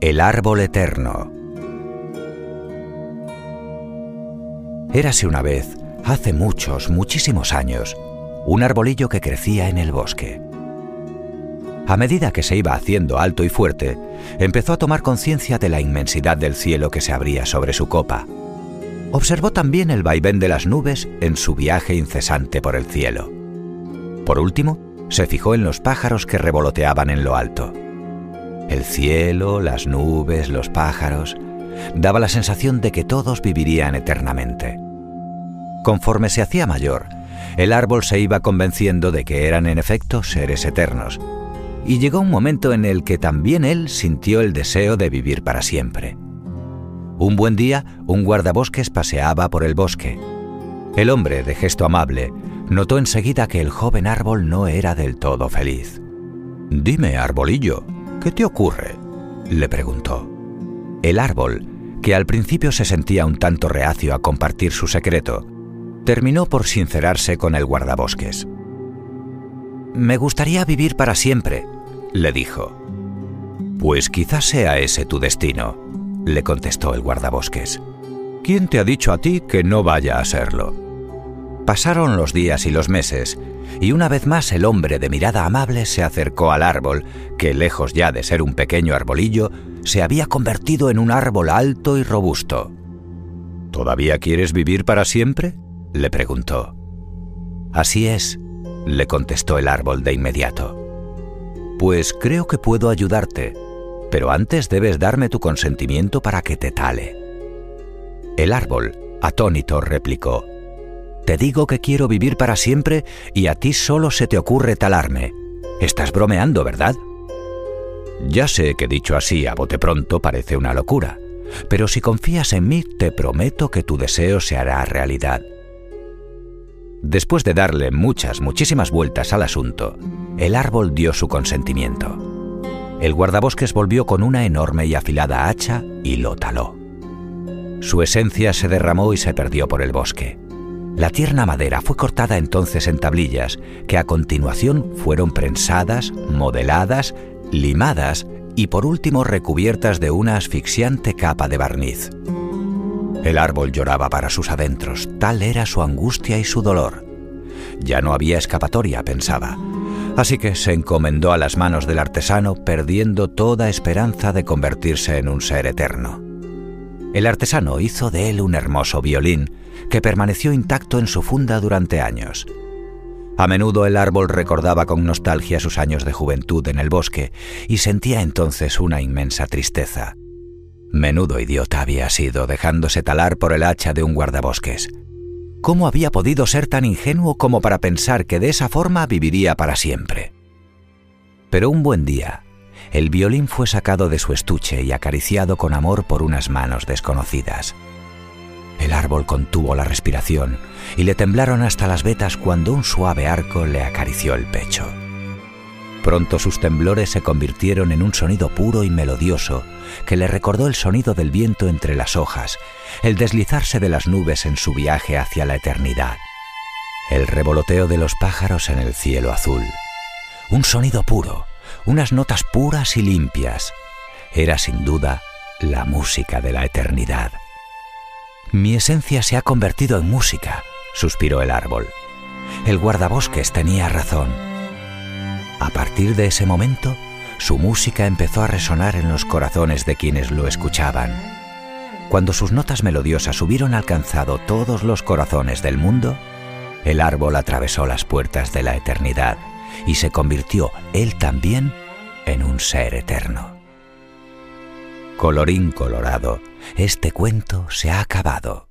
El árbol eterno. Érase una vez, hace muchos, muchísimos años, un arbolillo que crecía en el bosque. A medida que se iba haciendo alto y fuerte, empezó a tomar conciencia de la inmensidad del cielo que se abría sobre su copa. Observó también el vaivén de las nubes en su viaje incesante por el cielo. Por último, se fijó en los pájaros que revoloteaban en lo alto. El cielo, las nubes, los pájaros, daba la sensación de que todos vivirían eternamente. Conforme se hacía mayor, el árbol se iba convenciendo de que eran en efecto seres eternos, y llegó un momento en el que también él sintió el deseo de vivir para siempre. Un buen día, un guardabosques paseaba por el bosque. El hombre, de gesto amable, notó enseguida que el joven árbol no era del todo feliz. Dime, arbolillo, ¿Qué te ocurre? le preguntó. El árbol, que al principio se sentía un tanto reacio a compartir su secreto, terminó por sincerarse con el guardabosques. Me gustaría vivir para siempre, le dijo. Pues quizás sea ese tu destino, le contestó el guardabosques. ¿Quién te ha dicho a ti que no vaya a serlo? Pasaron los días y los meses, y una vez más el hombre de mirada amable se acercó al árbol, que lejos ya de ser un pequeño arbolillo, se había convertido en un árbol alto y robusto. ¿Todavía quieres vivir para siempre? le preguntó. Así es, le contestó el árbol de inmediato. Pues creo que puedo ayudarte, pero antes debes darme tu consentimiento para que te tale. El árbol, atónito, replicó, te digo que quiero vivir para siempre y a ti solo se te ocurre talarme. Estás bromeando, ¿verdad? Ya sé que dicho así a bote pronto parece una locura, pero si confías en mí te prometo que tu deseo se hará realidad. Después de darle muchas, muchísimas vueltas al asunto, el árbol dio su consentimiento. El guardabosques volvió con una enorme y afilada hacha y lo taló. Su esencia se derramó y se perdió por el bosque. La tierna madera fue cortada entonces en tablillas, que a continuación fueron prensadas, modeladas, limadas y por último recubiertas de una asfixiante capa de barniz. El árbol lloraba para sus adentros, tal era su angustia y su dolor. Ya no había escapatoria, pensaba, así que se encomendó a las manos del artesano, perdiendo toda esperanza de convertirse en un ser eterno. El artesano hizo de él un hermoso violín, que permaneció intacto en su funda durante años. A menudo el árbol recordaba con nostalgia sus años de juventud en el bosque y sentía entonces una inmensa tristeza. Menudo idiota había sido dejándose talar por el hacha de un guardabosques. ¿Cómo había podido ser tan ingenuo como para pensar que de esa forma viviría para siempre? Pero un buen día, el violín fue sacado de su estuche y acariciado con amor por unas manos desconocidas. El árbol contuvo la respiración y le temblaron hasta las vetas cuando un suave arco le acarició el pecho. Pronto sus temblores se convirtieron en un sonido puro y melodioso que le recordó el sonido del viento entre las hojas, el deslizarse de las nubes en su viaje hacia la eternidad, el revoloteo de los pájaros en el cielo azul. Un sonido puro, unas notas puras y limpias. Era sin duda la música de la eternidad. Mi esencia se ha convertido en música, suspiró el árbol. El guardabosques tenía razón. A partir de ese momento, su música empezó a resonar en los corazones de quienes lo escuchaban. Cuando sus notas melodiosas hubieron alcanzado todos los corazones del mundo, el árbol atravesó las puertas de la eternidad y se convirtió él también en un ser eterno. Colorín colorado, este cuento se ha acabado.